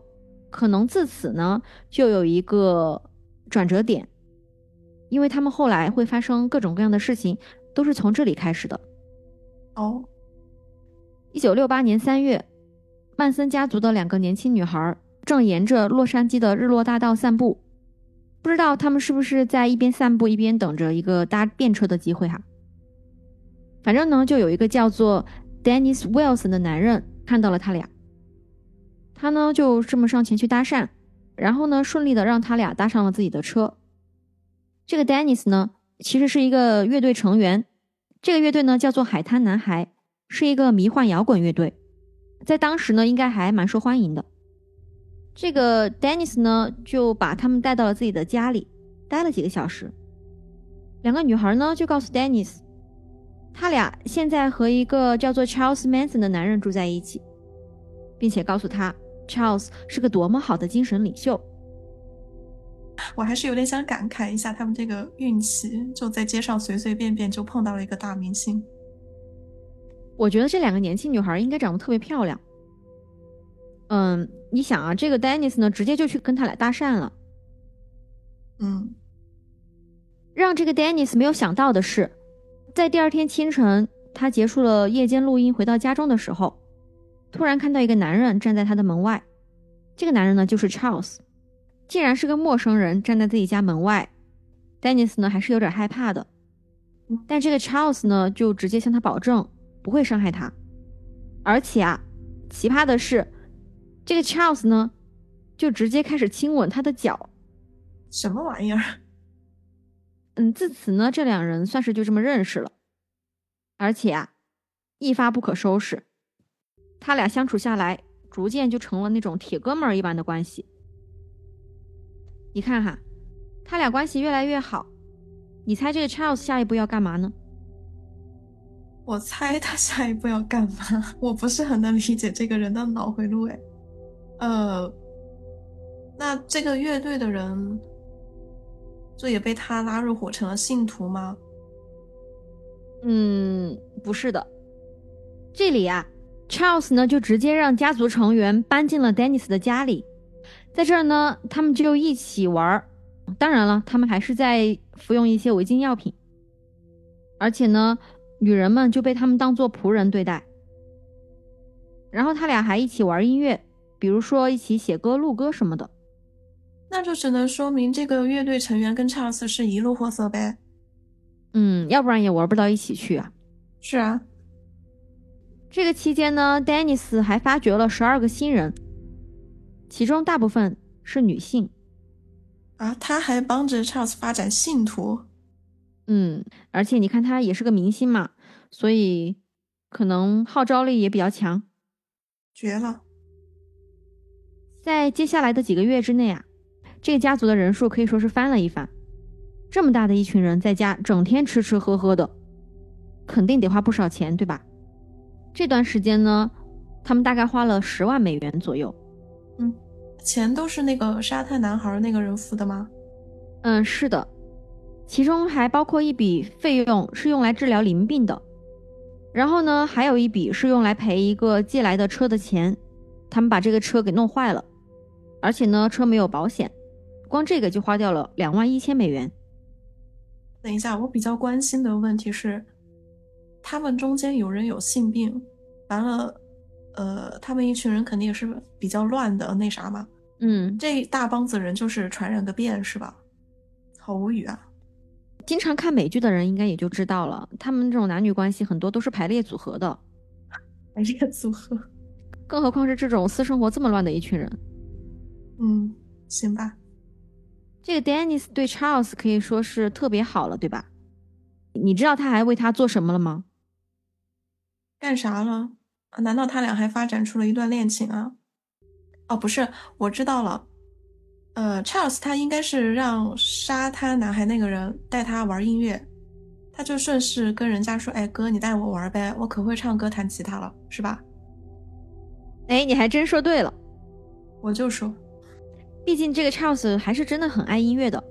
可能自此呢就有一个转折点，因为他们后来会发生各种各样的事情，都是从这里开始的。哦，一九六八年三月，曼森家族的两个年轻女孩正沿着洛杉矶的日落大道散步，不知道他们是不是在一边散步一边等着一个搭便车的机会哈。反正呢，就有一个叫做 Dennis Wilson 的男人看到了他俩，他呢就这么上前去搭讪，然后呢顺利的让他俩搭上了自己的车。这个 Dennis 呢，其实是一个乐队成员，这个乐队呢叫做海滩男孩，是一个迷幻摇滚乐队，在当时呢应该还蛮受欢迎的。这个 Dennis 呢就把他们带到了自己的家里，待了几个小时。两个女孩呢就告诉 Dennis，他俩现在和一个叫做 Charles Manson 的男人住在一起，并且告诉他 Charles 是个多么好的精神领袖。我还是有点想感慨一下他们这个运气，就在街上随随便便就碰到了一个大明星。我觉得这两个年轻女孩应该长得特别漂亮。嗯，你想啊，这个 Dennis 呢，直接就去跟他俩搭讪了。嗯让这个 Dennis 没有想到的是，在第二天清晨，他结束了夜间录音，回到家中的时候，突然看到一个男人站在他的门外。这个男人呢，就是 Charles。竟然是个陌生人站在自己家门外，Dennis 呢还是有点害怕的。但这个 Charles 呢，就直接向他保证不会伤害他。而且啊，奇葩的是，这个 Charles 呢，就直接开始亲吻他的脚。什么玩意儿？嗯，自此呢，这两人算是就这么认识了，而且啊，一发不可收拾。他俩相处下来，逐渐就成了那种铁哥们儿一般的关系。你看哈，他俩关系越来越好，你猜这个 Charles 下一步要干嘛呢？我猜他下一步要干嘛？我不是很能理解这个人的脑回路哎。呃，那这个乐队的人，就也被他拉入伙成了信徒吗？嗯，不是的，这里啊，Charles 呢就直接让家族成员搬进了 Dennis 的家里，在这儿呢，他们就一起玩儿。当然了，他们还是在服用一些违禁药品，而且呢，女人们就被他们当做仆人对待。然后他俩还一起玩音乐，比如说一起写歌、录歌什么的。那就只能说明这个乐队成员跟 Charles 是一路货色呗。嗯，要不然也玩不到一起去啊。是啊，这个期间呢，Dennis 还发掘了十二个新人，其中大部分是女性。啊，他还帮着 Charles 发展信徒。嗯，而且你看他也是个明星嘛，所以可能号召力也比较强。绝了！在接下来的几个月之内啊，这个家族的人数可以说是翻了一番。这么大的一群人在家整天吃吃喝喝的，肯定得花不少钱，对吧？这段时间呢，他们大概花了十万美元左右。嗯，钱都是那个沙滩男孩那个人付的吗？嗯，是的，其中还包括一笔费用是用来治疗淋病的，然后呢，还有一笔是用来赔一个借来的车的钱，他们把这个车给弄坏了，而且呢，车没有保险，光这个就花掉了两万一千美元。等一下，我比较关心的问题是，他们中间有人有性病，完了，呃，他们一群人肯定也是比较乱的那啥嘛，嗯，这一大帮子人就是传染个遍是吧？好无语啊！经常看美剧的人应该也就知道了，他们这种男女关系很多都是排列组合的，排列组合，更何况是这种私生活这么乱的一群人。嗯，行吧。这个 Dennis 对 Charles 可以说是特别好了，对吧？你知道他还为他做什么了吗？干啥了？难道他俩还发展出了一段恋情啊？哦，不是，我知道了。呃，Charles 他应该是让沙滩男孩那个人带他玩音乐，他就顺势跟人家说：“哎，哥，你带我玩呗，我可会唱歌弹吉他了，是吧？”哎，你还真说对了。我就说，毕竟这个 Charles 还是真的很爱音乐的。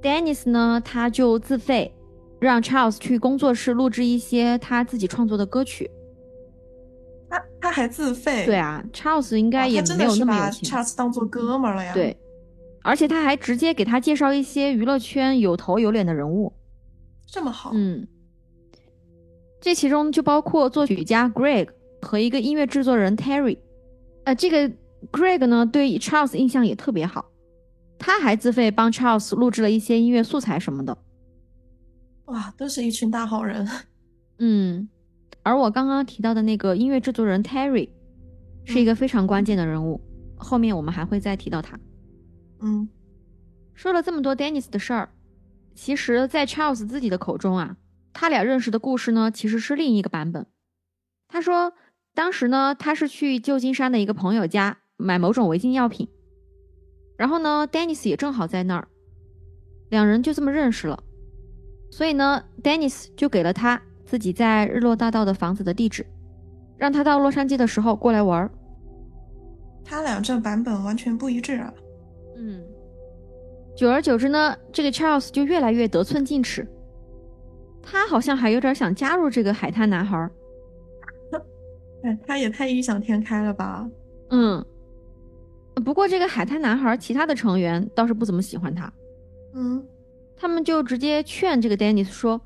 Dennis 呢，他就自费让 Charles 去工作室录制一些他自己创作的歌曲。他他还自费？对啊，Charles 应该也没有那么有钱。Charles 当做哥们了呀。对，而且他还直接给他介绍一些娱乐圈有头有脸的人物。这么好？嗯。这其中就包括作曲家 Greg 和一个音乐制作人 Terry。呃，这个 Greg 呢，对 Charles 印象也特别好，他还自费帮 Charles 录制了一些音乐素材什么的。哇，都是一群大好人。[laughs] 嗯。而我刚刚提到的那个音乐制作人 Terry，是一个非常关键的人物，后面我们还会再提到他。嗯，说了这么多 Dennis 的事儿，其实，在 Charles 自己的口中啊，他俩认识的故事呢，其实是另一个版本。他说，当时呢，他是去旧金山的一个朋友家买某种违禁药品，然后呢，Dennis 也正好在那儿，两人就这么认识了。所以呢，Dennis 就给了他。自己在日落大道的房子的地址，让他到洛杉矶的时候过来玩儿。他俩这版本完全不一致啊。嗯，久而久之呢，这个 Charles 就越来越得寸进尺。他好像还有点想加入这个海滩男孩。[laughs] 哎，他也太异想天开了吧？嗯。不过这个海滩男孩其他的成员倒是不怎么喜欢他。嗯。他们就直接劝这个 Dennis 说。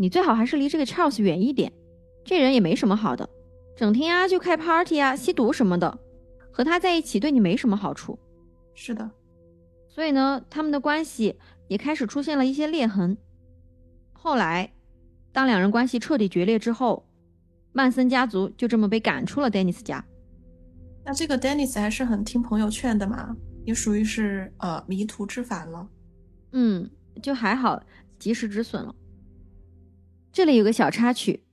你最好还是离这个 Charles 远一点，这人也没什么好的，整天啊就开 party 啊、吸毒什么的，和他在一起对你没什么好处。是的，所以呢，他们的关系也开始出现了一些裂痕。后来，当两人关系彻底决裂之后，曼森家族就这么被赶出了 Dennis 家。那这个 Dennis 还是很听朋友劝的嘛，也属于是呃迷途知返了。嗯，就还好，及时止损了。这里有个小插曲，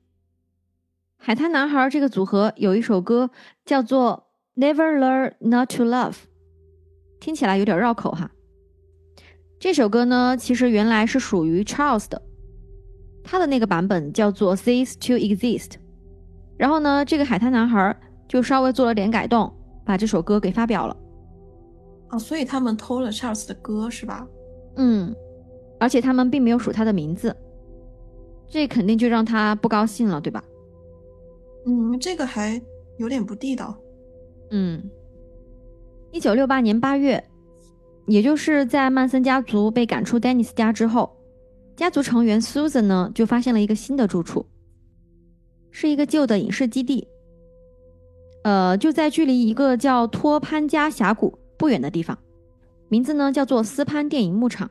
海滩男孩这个组合有一首歌叫做《Never Learn Not to Love》，听起来有点绕口哈。这首歌呢，其实原来是属于 Charles 的，他的那个版本叫做《Cease to Exist》。然后呢，这个海滩男孩就稍微做了点改动，把这首歌给发表了。啊，所以他们偷了 Charles 的歌是吧？嗯，而且他们并没有署他的名字。这肯定就让他不高兴了，对吧？嗯，这个还有点不地道。嗯，一九六八年八月，也就是在曼森家族被赶出 Dennis 家之后，家族成员 Susan 呢就发现了一个新的住处，是一个旧的影视基地。呃，就在距离一个叫托潘加峡谷不远的地方，名字呢叫做斯潘电影牧场。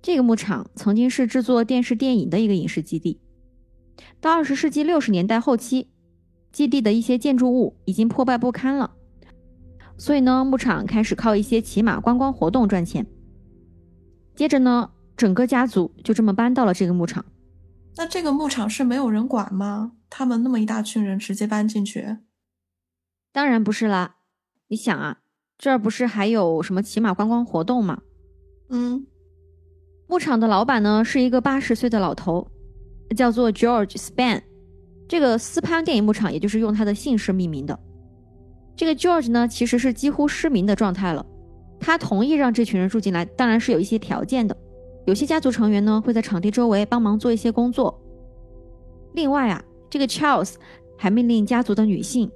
这个牧场曾经是制作电视电影的一个影视基地。到二十世纪六十年代后期，基地的一些建筑物已经破败不堪了，所以呢，牧场开始靠一些骑马观光活动赚钱。接着呢，整个家族就这么搬到了这个牧场。那这个牧场是没有人管吗？他们那么一大群人直接搬进去？当然不是啦。你想啊，这儿不是还有什么骑马观光活动吗？嗯。牧场的老板呢是一个八十岁的老头，叫做 George Span。这个斯潘电影牧场也就是用他的姓氏命名的。这个 George 呢其实是几乎失明的状态了。他同意让这群人住进来，当然是有一些条件的。有些家族成员呢会在场地周围帮忙做一些工作。另外啊，这个 Charles 还命令家族的女性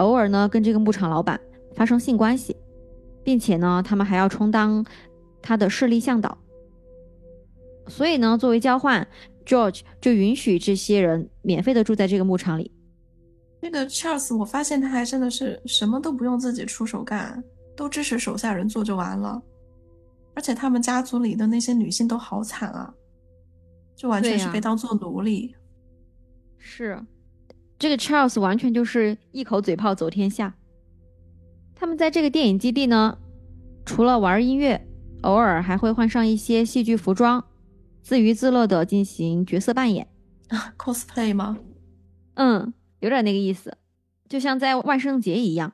偶尔呢跟这个牧场老板发生性关系，并且呢他们还要充当他的势力向导。所以呢，作为交换，George 就允许这些人免费的住在这个牧场里。那个 Charles，我发现他还真的是什么都不用自己出手干，都支持手下人做就完了。而且他们家族里的那些女性都好惨啊，就完全是被当做奴隶。是，这个 Charles 完全就是一口嘴炮走天下。他们在这个电影基地呢，除了玩音乐，偶尔还会换上一些戏剧服装。自娱自乐的进行角色扮演啊，cosplay 吗？嗯，有点那个意思，就像在万圣节一样。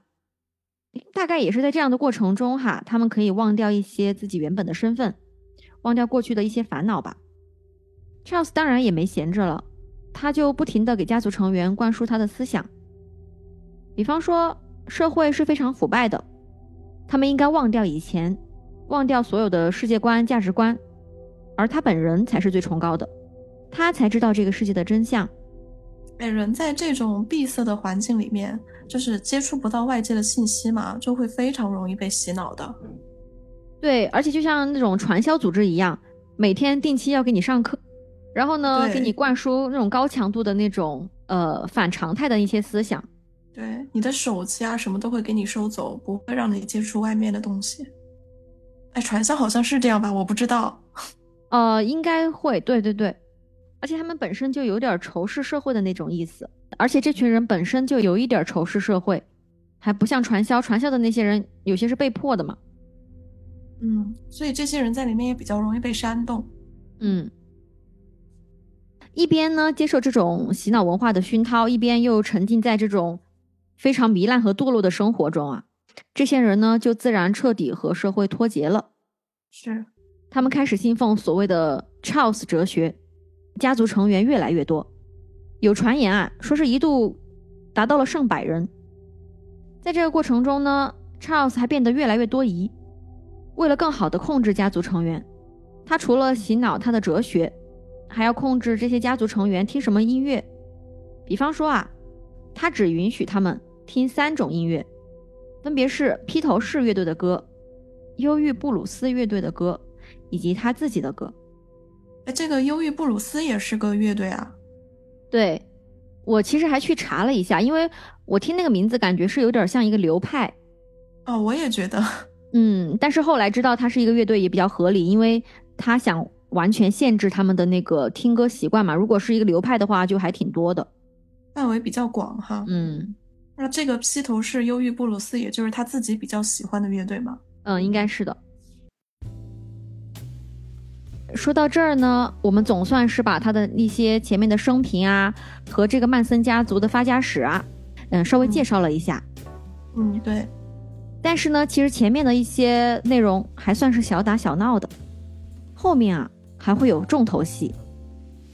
大概也是在这样的过程中哈，他们可以忘掉一些自己原本的身份，忘掉过去的一些烦恼吧。Charles 当然也没闲着了，他就不停的给家族成员灌输他的思想，比方说社会是非常腐败的，他们应该忘掉以前，忘掉所有的世界观、价值观，而他本人才是最崇高的，他才知道这个世界的真相。哎，人在这种闭塞的环境里面，就是接触不到外界的信息嘛，就会非常容易被洗脑的。对，而且就像那种传销组织一样，每天定期要给你上课，然后呢，给你灌输那种高强度的那种呃反常态的一些思想。对，你的手机啊什么都会给你收走，不会让你接触外面的东西。哎，传销好像是这样吧？我不知道。[laughs] 呃，应该会，对对对。而且他们本身就有点仇视社会的那种意思，而且这群人本身就有一点仇视社会，还不像传销，传销的那些人有些是被迫的嘛。嗯，所以这些人在里面也比较容易被煽动。嗯，一边呢接受这种洗脑文化的熏陶，一边又沉浸在这种非常糜烂和堕落的生活中啊，这些人呢就自然彻底和社会脱节了。是，他们开始信奉所谓的 Charles 哲学。家族成员越来越多，有传言啊，说是一度达到了上百人。在这个过程中呢，Charles 还变得越来越多疑。为了更好的控制家族成员，他除了洗脑他的哲学，还要控制这些家族成员听什么音乐。比方说啊，他只允许他们听三种音乐，分别是披头士乐队的歌、忧郁布鲁斯乐队的歌，以及他自己的歌。哎，这个忧郁布鲁斯也是个乐队啊。对，我其实还去查了一下，因为我听那个名字感觉是有点像一个流派。哦，我也觉得。嗯，但是后来知道他是一个乐队也比较合理，因为他想完全限制他们的那个听歌习惯嘛。如果是一个流派的话，就还挺多的，范围比较广哈。嗯，那这个披头士忧郁布鲁斯，也就是他自己比较喜欢的乐队吗？嗯，应该是的。说到这儿呢，我们总算是把他的一些前面的生平啊，和这个曼森家族的发家史啊，嗯，稍微介绍了一下。嗯，对。但是呢，其实前面的一些内容还算是小打小闹的，后面啊还会有重头戏。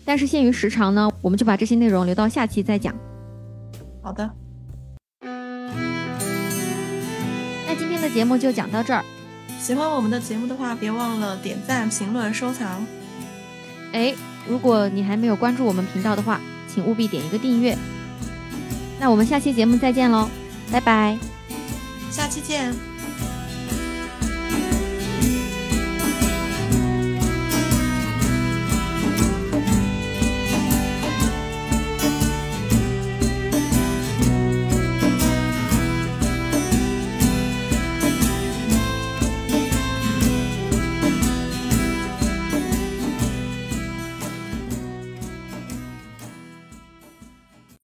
但是限于时长呢，我们就把这些内容留到下期再讲。好的。那今天的节目就讲到这儿。喜欢我们的节目的话，别忘了点赞、评论、收藏。哎，如果你还没有关注我们频道的话，请务必点一个订阅。那我们下期节目再见喽，拜拜，下期见。